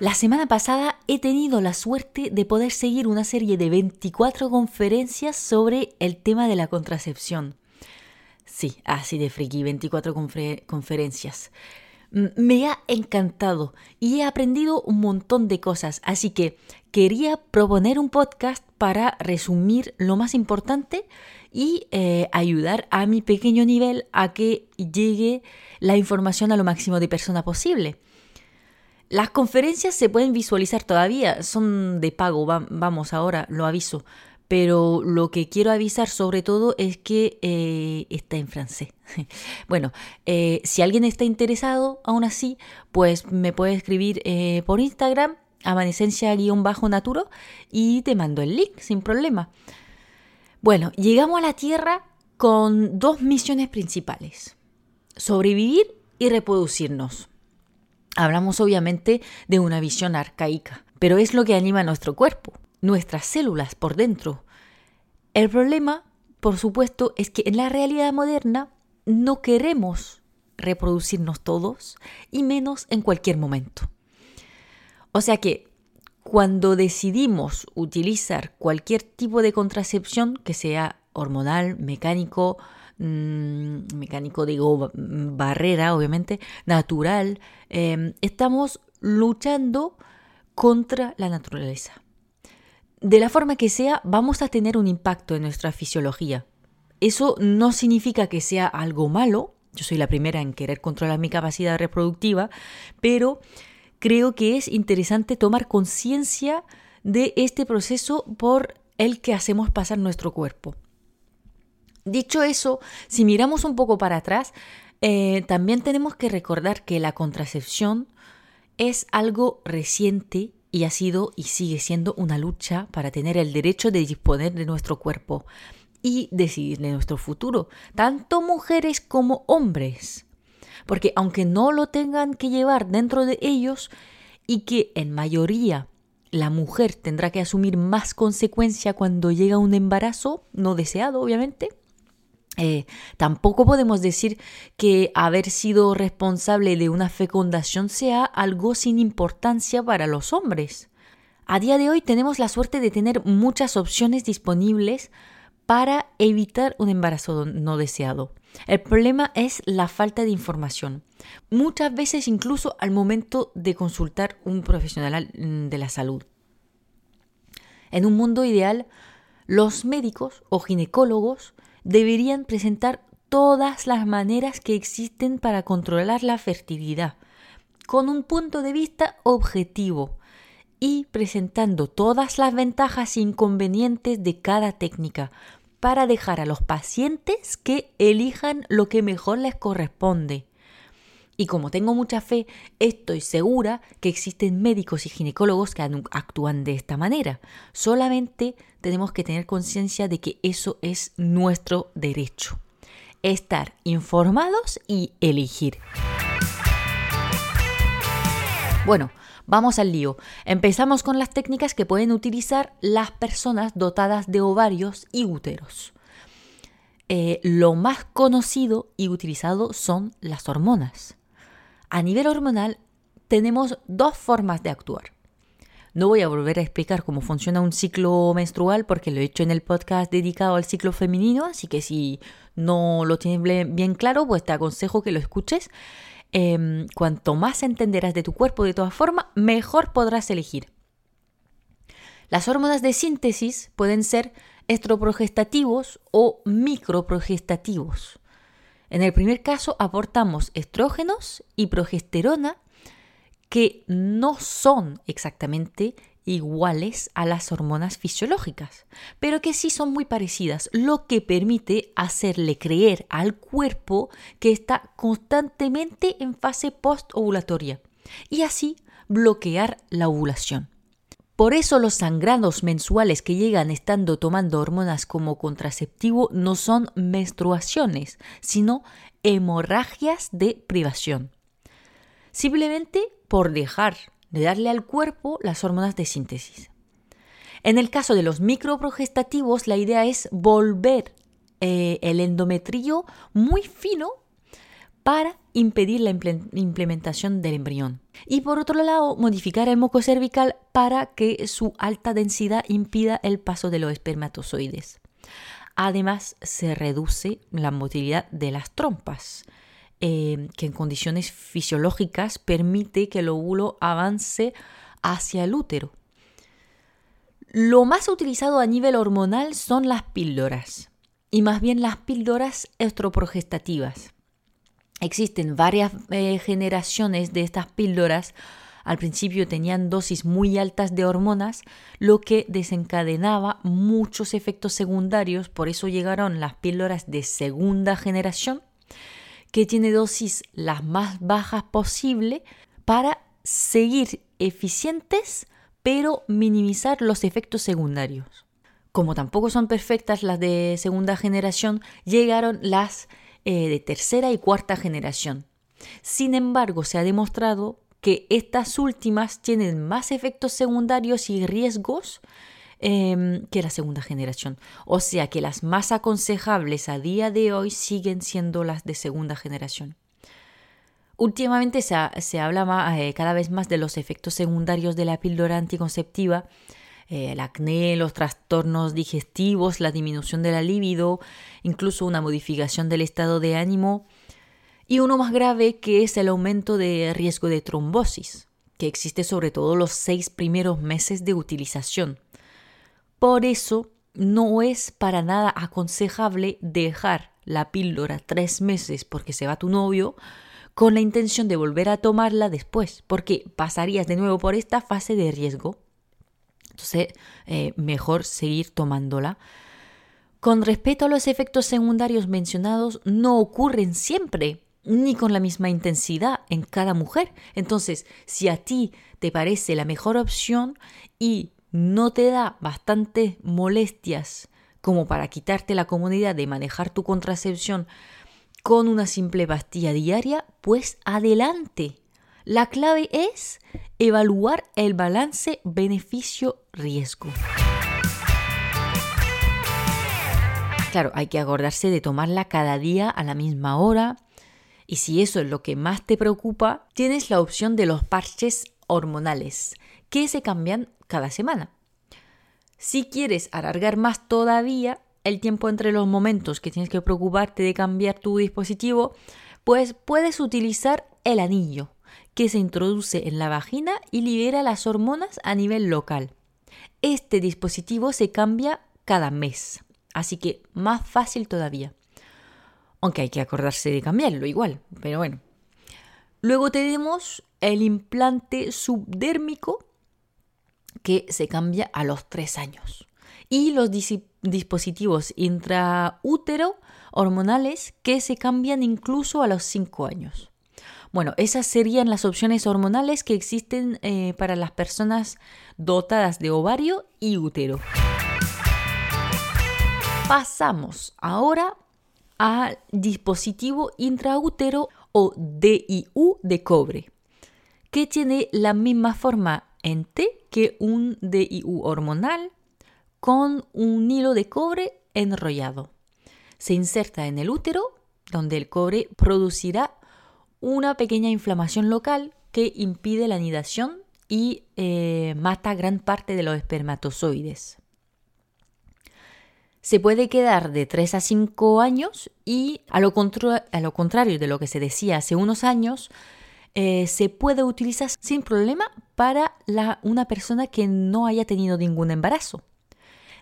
La semana pasada he tenido la suerte de poder seguir una serie de 24 conferencias sobre el tema de la contracepción. Sí, así de friki, 24 conferencias. Me ha encantado y he aprendido un montón de cosas, así que quería proponer un podcast para resumir lo más importante y eh, ayudar a mi pequeño nivel a que llegue la información a lo máximo de persona posible. Las conferencias se pueden visualizar todavía, son de pago, vamos ahora, lo aviso. Pero lo que quiero avisar sobre todo es que eh, está en francés. bueno, eh, si alguien está interesado, aún así, pues me puede escribir eh, por Instagram, amanecencia-naturo, y te mando el link sin problema. Bueno, llegamos a la Tierra con dos misiones principales. Sobrevivir y reproducirnos. Hablamos obviamente de una visión arcaica, pero es lo que anima nuestro cuerpo, nuestras células por dentro. El problema, por supuesto, es que en la realidad moderna no queremos reproducirnos todos y menos en cualquier momento. O sea que cuando decidimos utilizar cualquier tipo de contracepción, que sea hormonal, mecánico, Mm, mecánico, digo, barrera, obviamente, natural, em, estamos luchando contra la naturaleza. De la forma que sea, vamos a tener un impacto en nuestra fisiología. Eso no significa que sea algo malo, yo soy la primera en querer controlar mi capacidad reproductiva, pero creo que es interesante tomar conciencia de este proceso por el que hacemos pasar nuestro cuerpo. Dicho eso, si miramos un poco para atrás, eh, también tenemos que recordar que la contracepción es algo reciente y ha sido y sigue siendo una lucha para tener el derecho de disponer de nuestro cuerpo y decidir de nuestro futuro, tanto mujeres como hombres. Porque aunque no lo tengan que llevar dentro de ellos y que en mayoría la mujer tendrá que asumir más consecuencia cuando llega un embarazo no deseado, obviamente, eh, tampoco podemos decir que haber sido responsable de una fecundación sea algo sin importancia para los hombres. A día de hoy tenemos la suerte de tener muchas opciones disponibles para evitar un embarazo no deseado. El problema es la falta de información. Muchas veces incluso al momento de consultar un profesional mm, de la salud. En un mundo ideal, los médicos o ginecólogos deberían presentar todas las maneras que existen para controlar la fertilidad, con un punto de vista objetivo y presentando todas las ventajas e inconvenientes de cada técnica para dejar a los pacientes que elijan lo que mejor les corresponde. Y como tengo mucha fe, estoy segura que existen médicos y ginecólogos que actúan de esta manera. Solamente tenemos que tener conciencia de que eso es nuestro derecho. Estar informados y elegir. Bueno, vamos al lío. Empezamos con las técnicas que pueden utilizar las personas dotadas de ovarios y úteros. Eh, lo más conocido y utilizado son las hormonas. A nivel hormonal tenemos dos formas de actuar. No voy a volver a explicar cómo funciona un ciclo menstrual porque lo he hecho en el podcast dedicado al ciclo femenino, así que si no lo tienes bien claro, pues te aconsejo que lo escuches. Em, cuanto más entenderás de tu cuerpo de todas formas, mejor podrás elegir. Las hormonas de síntesis pueden ser estroprogestativos o microprogestativos. En el primer caso aportamos estrógenos y progesterona que no son exactamente iguales a las hormonas fisiológicas, pero que sí son muy parecidas, lo que permite hacerle creer al cuerpo que está constantemente en fase postovulatoria y así bloquear la ovulación. Por eso los sangrados mensuales que llegan estando tomando hormonas como contraceptivo no son menstruaciones, sino hemorragias de privación. Simplemente por dejar de darle al cuerpo las hormonas de síntesis. En el caso de los microprogestativos, la idea es volver eh, el endometrio muy fino para impedir la implementación del embrión. Y por otro lado, modificar el moco cervical para que su alta densidad impida el paso de los espermatozoides. Además, se reduce la motilidad de las trompas, eh, que en condiciones fisiológicas permite que el óvulo avance hacia el útero. Lo más utilizado a nivel hormonal son las píldoras, y más bien las píldoras estroprogestativas. Existen varias eh, generaciones de estas píldoras. Al principio tenían dosis muy altas de hormonas, lo que desencadenaba muchos efectos secundarios. Por eso llegaron las píldoras de segunda generación, que tiene dosis las más bajas posible para seguir eficientes pero minimizar los efectos secundarios. Como tampoco son perfectas las de segunda generación, llegaron las eh, de tercera y cuarta generación. Sin embargo, se ha demostrado que estas últimas tienen más efectos secundarios y riesgos em, que la segunda generación. O sea que las más aconsejables a día de hoy siguen siendo las de segunda generación. Últimamente se, habla eh, cada vez más de los efectos secundarios de la píldora anticonceptiva, eh, el acné, los trastornos digestivos, la disminución de la libido, incluso una modificación del estado de ánimo y uno más grave que es el aumento de riesgo de trombosis, que existe sobre todo los seis primeros meses de utilización. Por eso no es para nada aconsejable dejar la píldora tres meses porque se va tu novio con la intención de volver a tomarla después, porque pasarías de nuevo por esta fase de riesgo. Entonces, eh, mejor seguir tomándola. Con respecto a los efectos secundarios mencionados, no ocurren siempre ni con la misma intensidad en cada mujer. Entonces, si a ti te parece la mejor opción y no te da bastantes molestias como para quitarte la comodidad de manejar tu contracepción con una simple pastilla diaria, pues adelante. La clave es evaluar el balance beneficio-riesgo. Claro, hay que acordarse de tomarla cada día a la misma hora. Y si eso es lo que más te preocupa, tienes la opción de los parches hormonales, que se cambian cada semana. Si quieres alargar más todavía, el tiempo entre los momentos que tienes que preocuparte de cambiar tu dispositivo, pues puedes utilizar el anillo, que se introduce en la vagina y libera las hormonas a nivel local. Este dispositivo se cambia cada mes, así que más fácil todavía. Aunque hay que acordarse de cambiarlo igual, pero bueno. Luego tenemos el implante subdérmico que se cambia a los 3 años y los dispositivos intraútero hormonales que se cambian incluso a los 5 años. Bueno, esas serían las opciones hormonales que existen eh, para las personas dotadas de ovario y útero. Pasamos ahora al dispositivo intraútero o DIU de cobre, que tiene la misma forma en T que un DIU hormonal, con un hilo de cobre enrollado. Se inserta en el útero, donde el cobre producirá una pequeña inflamación local que impide la anidación y eh, mata gran parte de los espermatozoides. Se puede quedar de 3 a 5 años y a lo, contrario de lo que se decía hace unos años, eh, se puede utilizar sin problema para una persona que no haya tenido ningún embarazo.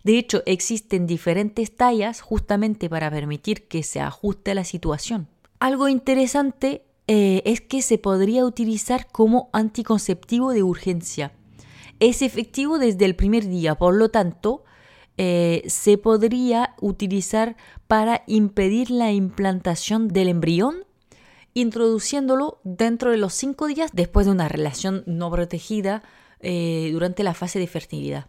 De hecho, existen diferentes tallas justamente para permitir que se ajuste a la situación. Algo interesante eh, es que se podría utilizar como anticonceptivo de urgencia. Es efectivo desde el primer día, por lo tanto, eh, se podría utilizar para impedir la implantación del embrión, introduciéndolo dentro de los cinco días después de una relación no protegida eh, durante la fase de fertilidad.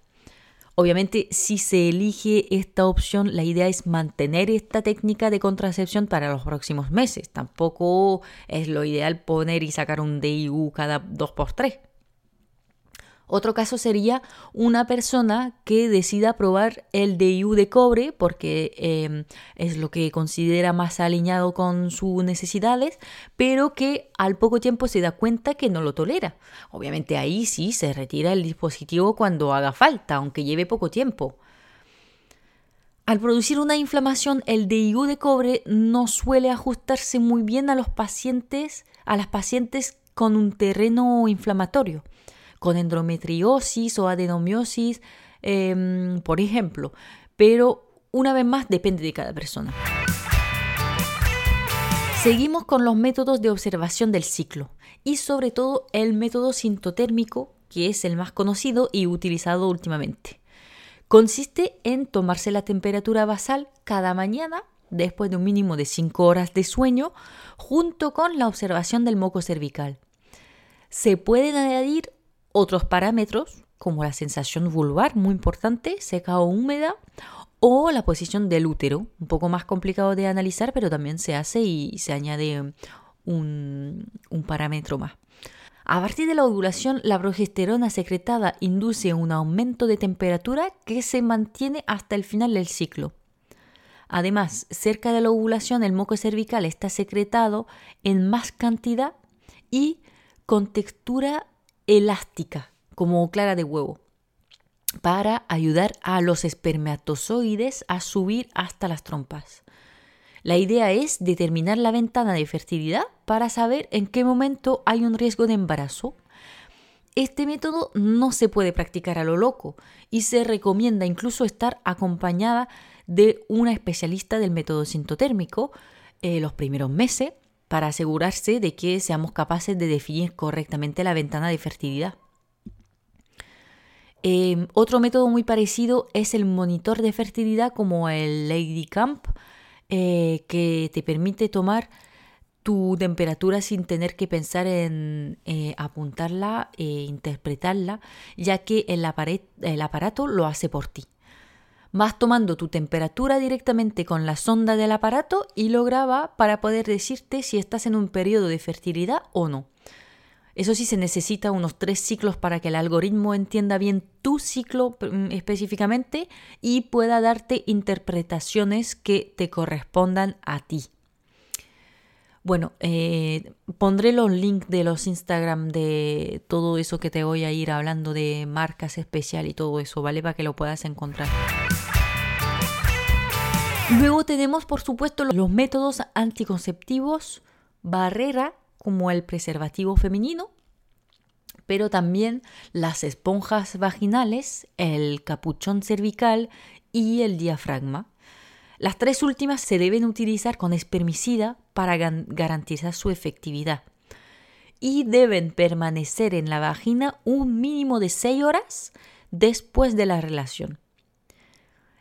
Obviamente, si se elige esta opción, la idea es mantener esta técnica de contracepción para los próximos meses. Tampoco es lo ideal poner y sacar un DIU cada 2x3. Otro caso sería una persona que decida probar el DIU de cobre porque em, es lo que considera más alineado con sus necesidades, pero que al poco tiempo se da cuenta que no lo tolera. Obviamente ahí sí se retira el dispositivo cuando haga falta, aunque lleve poco tiempo. Al producir una inflamación, el DIU de cobre no suele ajustarse muy bien a los pacientes, a las pacientes con un terreno inflamatorio con endometriosis o adenomiosis, em, por ejemplo. Pero una vez más depende de cada persona. Seguimos con los métodos de observación del ciclo y sobre todo el método sintotérmico, que es el más conocido y utilizado últimamente. Consiste en tomarse la temperatura basal cada mañana después de un mínimo de 5 horas de sueño junto con la observación del moco cervical. Se pueden añadir otros parámetros, como la sensación vulvar, muy importante, seca o húmeda, o la posición del útero, un poco más complicado de analizar, pero también se hace y se añade un, parámetro más. A partir de la ovulación, la progesterona secretada induce un aumento de temperatura que se mantiene hasta el final del ciclo. Además, cerca de la ovulación, el moco cervical está secretado en más cantidad y con textura elástica, como clara de huevo, para ayudar a los espermatozoides a subir hasta las trompas. La idea es determinar la ventana de fertilidad para saber en qué momento hay un riesgo de embarazo. Este método no se puede practicar a lo loco y se recomienda incluso estar acompañada de una especialista del método sintotérmico eh, los primeros meses para asegurarse de que seamos capaces de definir correctamente la ventana de fertilidad. Em, otro método muy parecido es el monitor de fertilidad como el Lady Camp, eh, que te permite tomar tu temperatura sin tener que pensar en eh, apuntarla e interpretarla, ya que el aparato lo hace por ti. Vas tomando tu temperatura directamente con la sonda del aparato y lo graba para poder decirte si estás en un periodo de fertilidad o no. Eso sí, se necesita unos tres ciclos para que el algoritmo entienda bien tu ciclo mm, específicamente y pueda darte interpretaciones que te correspondan a ti. Bueno, eh, pondré los links de los Instagram de todo eso que te voy a ir hablando de marcas especial y todo eso, ¿vale? Para que lo puedas encontrar. Luego tenemos, por supuesto, los métodos anticonceptivos barrera, como el preservativo femenino, pero también las esponjas vaginales, el capuchón cervical y el diafragma. Las tres últimas se deben utilizar con espermicida para garantizar su efectividad y deben permanecer en la vagina un mínimo de 6 horas después de la relación.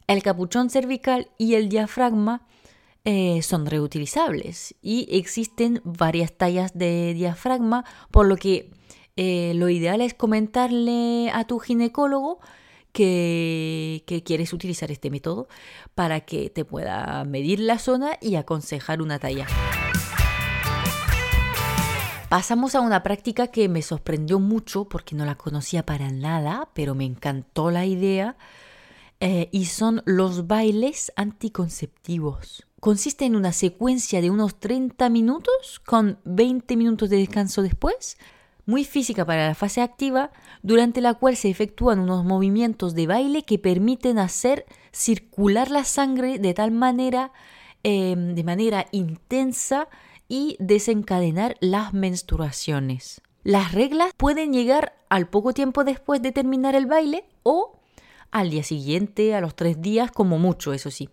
El capuchón cervical y el diafragma eh, son reutilizables y existen varias tallas de diafragma, por lo que eh, lo ideal es comentarle a tu ginecólogo que, quieres utilizar este método para que te pueda medir la zona y aconsejar una talla. Pasamos a una práctica que me sorprendió mucho porque no la conocía para nada, pero me encantó la idea, eh, y son los bailes anticonceptivos. Consiste en una secuencia de unos 30 minutos con 20 minutos de descanso después, muy física para la fase activa, durante la cual se efectúan unos movimientos de baile que permiten hacer circular la sangre de tal manera, em, de manera intensa y desencadenar las menstruaciones. Las reglas pueden llegar al poco tiempo después de terminar el baile o al día siguiente, a los tres días, como mucho, eso sí.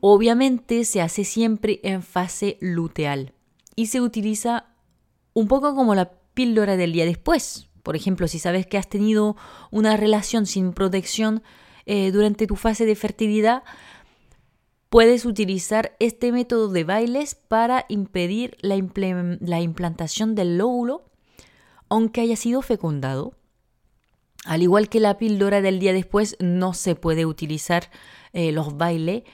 Obviamente se hace siempre en fase luteal y se utiliza un poco como la píldora del día después. Por ejemplo, si sabes que has tenido una relación sin protección eh, durante tu fase de fertilidad, puedes utilizar este método de bailes para impedir la, implantación del lóbulo, aunque haya sido fecundado. Al igual que la píldora del día después, no se puede utilizar eh, los bailes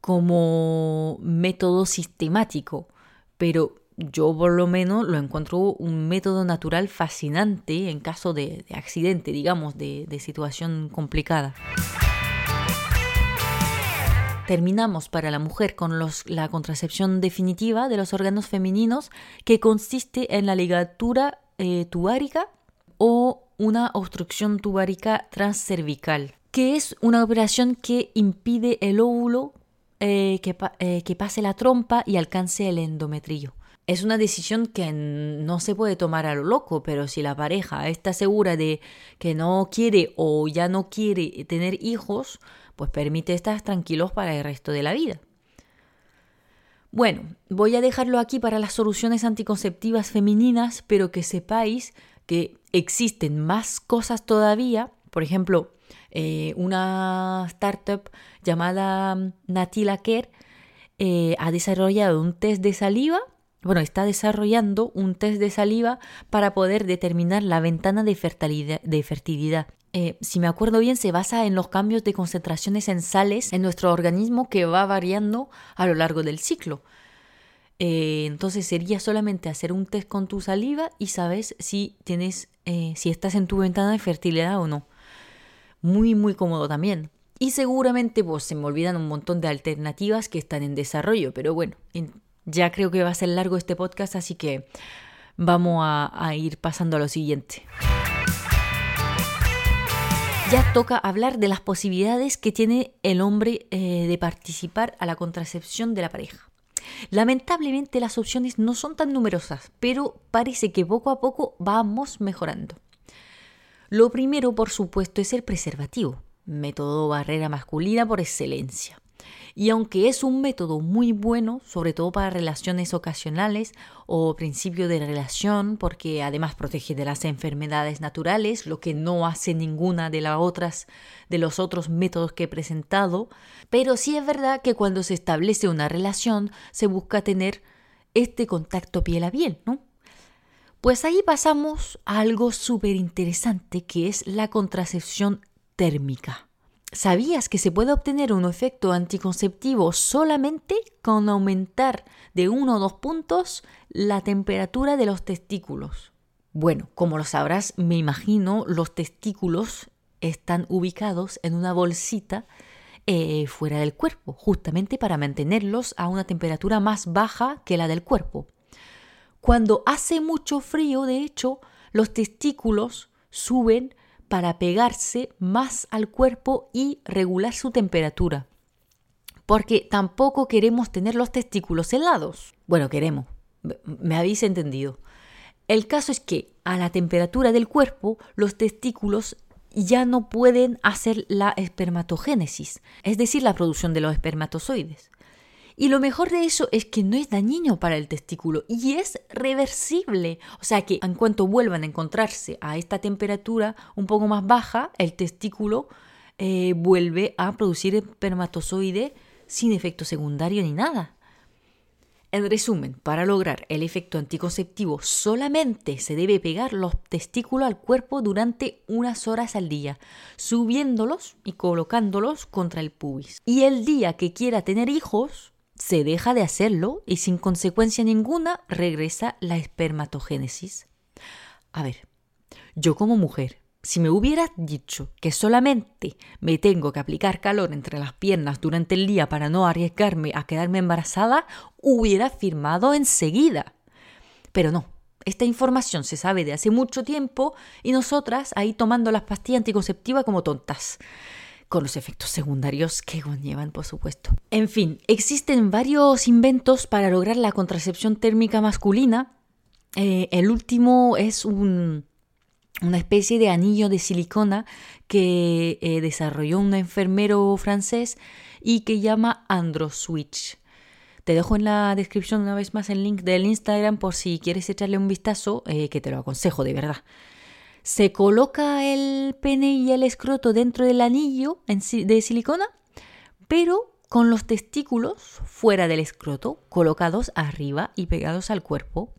como método sistemático, pero yo por lo menos lo encuentro un método natural fascinante en caso de, accidente, digamos, de, situación complicada. Terminamos para la mujer con la contracepción definitiva de los órganos femeninos que consiste en la ligatura eh, tubárica o una obstrucción tubárica transcervical, que es una operación que impide el óvulo eh, que, eh, que pase la trompa y alcance el endometrio. Es una decisión que no se puede tomar a lo loco, pero si la pareja está segura de que no quiere o ya no quiere tener hijos, pues permite estar tranquilos para el resto de la vida. Bueno, voy a dejarlo aquí para las soluciones anticonceptivas femeninas, pero que sepáis que existen más cosas todavía. Por ejemplo, eh, una startup llamada Natila Care eh, ha desarrollado un test de saliva. Bueno, está desarrollando un test de saliva para poder determinar la ventana de fertilidad. Eh, si me acuerdo bien, se basa en los cambios de concentraciones en sales en nuestro organismo que va variando a lo largo del ciclo. Eh, entonces sería solamente hacer un test con tu saliva y sabes si tienes, eh, si estás en tu ventana de fertilidad o no. Muy, muy cómodo también. Y seguramente pues se me olvidan un montón de alternativas que están en desarrollo, pero bueno, ya creo que va a ser largo este podcast, así que vamos a, ir pasando a lo siguiente. Ya toca hablar de las posibilidades que tiene el hombre eh, de participar a la contracepción de la pareja. Lamentablemente las opciones no son tan numerosas, pero parece que poco a poco vamos mejorando. Lo primero, por supuesto, es el preservativo, método barrera masculina por excelencia. Y aunque es un método muy bueno, sobre todo para relaciones ocasionales o principio de relación, porque además protege de las enfermedades naturales, lo que no hace ninguna de las otras de los otros métodos que he presentado, pero sí es verdad que cuando se establece una relación se busca tener este contacto piel a piel, ¿no? Pues ahí pasamos a algo súper interesante que es la contracepción térmica. ¿Sabías que se puede obtener un efecto anticonceptivo solamente con aumentar de uno o dos puntos la temperatura de los testículos? Bueno, como lo sabrás, me imagino los testículos están ubicados en una bolsita eh, fuera del cuerpo, justamente para mantenerlos a una temperatura más baja que la del cuerpo. Cuando hace mucho frío, de hecho, los testículos suben para pegarse más al cuerpo y regular su temperatura. Porque tampoco queremos tener los testículos helados. Bueno, queremos. Me habéis entendido. El caso es que a la temperatura del cuerpo los testículos ya no pueden hacer la espermatogénesis, es decir, la producción de los espermatozoides. Y lo mejor de eso es que no es dañino para el testículo y es reversible. O sea que en cuanto vuelvan a encontrarse a esta temperatura un poco más baja, el testículo eh, vuelve a producir espermatozoide sin efecto secundario ni nada. En resumen, para lograr el efecto anticonceptivo solamente se debe pegar los testículos al cuerpo durante unas horas al día, subiéndolos y colocándolos contra el pubis. Y el día que quiera tener hijos, se deja de hacerlo y sin consecuencia ninguna regresa la espermatogénesis. A ver, yo como mujer, si me hubieras dicho que solamente me tengo que aplicar calor entre las piernas durante el día para no arriesgarme a quedarme embarazada, hubiera firmado enseguida. Pero no, esta información se sabe de hace mucho tiempo y nosotras ahí tomando las pastillas anticonceptivas como tontas con los efectos secundarios que conllevan, por supuesto. En fin, existen varios inventos para lograr la contracepción térmica masculina. Eh, el último es una especie de anillo de silicona que eh, desarrolló un enfermero francés y que llama AndroSwitch. Te dejo en la descripción una vez más el link del Instagram por si quieres echarle un vistazo, eh, que te lo aconsejo de verdad se coloca el pene y el escroto dentro del anillo de silicona, pero con los testículos fuera del escroto, colocados arriba y pegados al cuerpo.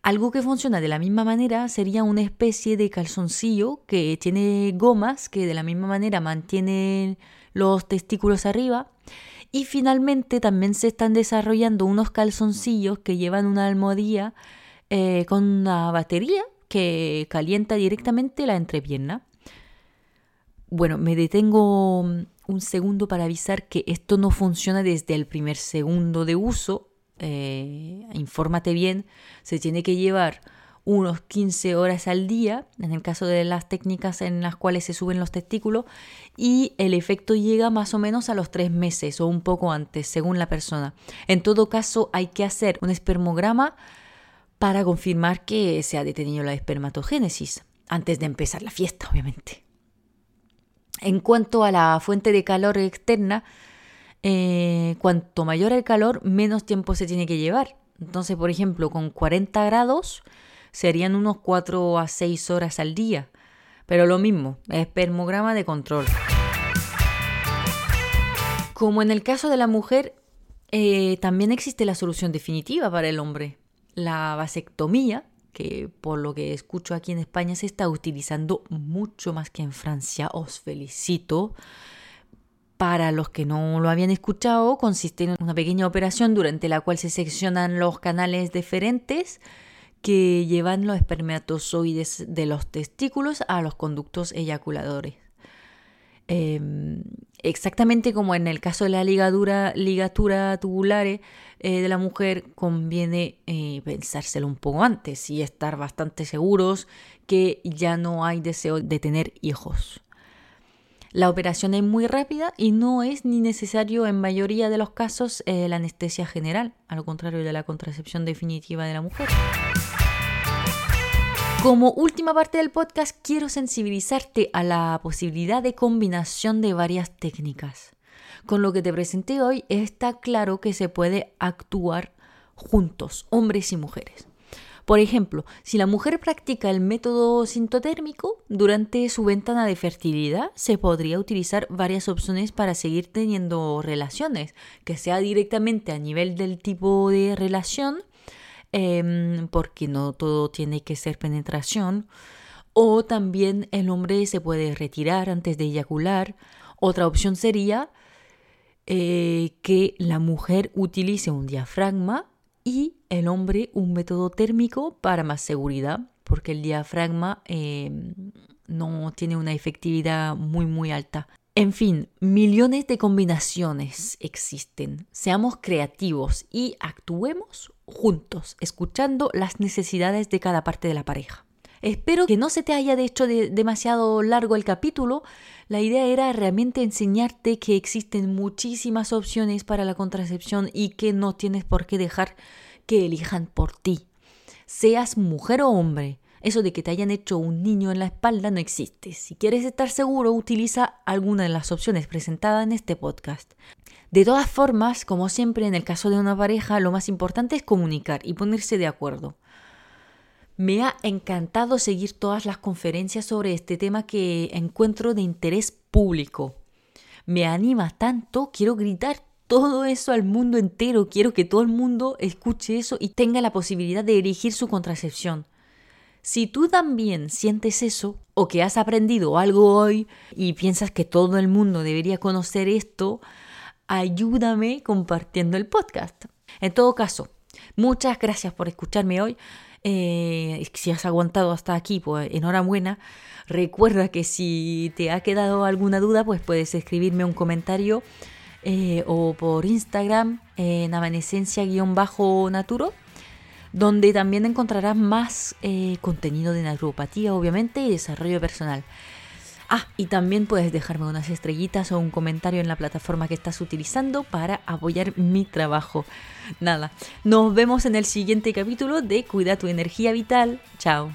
Algo que funciona de la misma manera sería una especie de calzoncillo que tiene gomas que de la misma manera mantienen los testículos arriba. Y finalmente también se están desarrollando unos calzoncillos que llevan una almohadilla eh, con una batería que calienta directamente la entrepierna. Bueno, me detengo un segundo para avisar que esto no funciona desde el primer segundo de uso. Eh, infórmate bien, se tiene que llevar unos 15 horas al día, en el caso de las técnicas en las cuales se suben los testículos, y el efecto llega más o menos a los tres meses o un poco antes, según la persona. En todo caso, hay que hacer un espermograma para confirmar que se ha detenido la espermatogénesis, antes de empezar la fiesta, obviamente. En cuanto a la fuente de calor externa, eh, cuanto mayor el calor, menos tiempo se tiene que llevar. Entonces, por ejemplo, con 40 grados, serían unos 4 a 6 horas al día. Pero lo mismo, espermograma de control. Como en el caso de la mujer, eh, también existe la solución definitiva para el hombre, la vasectomía, que por lo que escucho aquí en España se está utilizando mucho más que en Francia. Os felicito. Para los que no lo habían escuchado, consiste en una pequeña operación durante la cual se seccionan los canales deferentes que llevan los espermatozoides de los testículos a los conductos eyaculadores. Em, exactamente como en el caso de la ligadura, ligatura tubular eh, de la mujer, conviene eh, pensárselo un poco antes y estar bastante seguros que ya no hay deseo de tener hijos. La operación es muy rápida y no es ni necesario en mayoría de los casos eh, la anestesia general, al contrario de la contracepción definitiva de la mujer. Como última parte del podcast, quiero sensibilizarte a la posibilidad de combinación de varias técnicas. Con lo que te presenté hoy está claro que se puede actuar juntos, hombres y mujeres. Por ejemplo, si la mujer practica el método sintotérmico, durante su ventana de fertilidad se podría utilizar varias opciones para seguir teniendo relaciones, que sea directamente a nivel del tipo de relación Em, porque no todo tiene que ser penetración. O también el hombre se puede retirar antes de eyacular. Otra opción sería eh, que la mujer utilice un diafragma y el hombre un método térmico para más seguridad, porque el diafragma em, no tiene una efectividad muy muy alta. En fin, millones de combinaciones existen. Seamos creativos y actuemos juntos, escuchando las necesidades de cada parte de la pareja. Espero que no se te haya hecho demasiado largo el capítulo. La idea era realmente enseñarte que existen muchísimas opciones para la contracepción y que no tienes por qué dejar que elijan por ti. Seas mujer o hombre, eso de que te hayan hecho un niño en la espalda no existe. Si quieres estar seguro, utiliza alguna de las opciones presentadas en este podcast. De todas formas, como siempre en el caso de una pareja, lo más importante es comunicar y ponerse de acuerdo. Me ha encantado seguir todas las conferencias sobre este tema que encuentro de interés público. Me anima tanto, quiero gritar todo eso al mundo entero, quiero que todo el mundo escuche eso y tenga la posibilidad de elegir su contracepción. Si tú también sientes eso o que has aprendido algo hoy y piensas que todo el mundo debería conocer esto, ayúdame compartiendo el podcast. En todo caso, muchas gracias por escucharme hoy. Eh, si has aguantado hasta aquí, pues enhorabuena. Recuerda que si te ha quedado alguna duda, pues puedes escribirme un comentario eh, o por Instagram en amanecencia-naturo donde también encontrarás más eh, contenido de naturopatía, obviamente, y desarrollo personal. Ah, y también puedes dejarme unas estrellitas o un comentario en la plataforma que estás utilizando para apoyar mi trabajo. Nada, nos vemos en el siguiente capítulo de Cuida tu energía vital. Chao.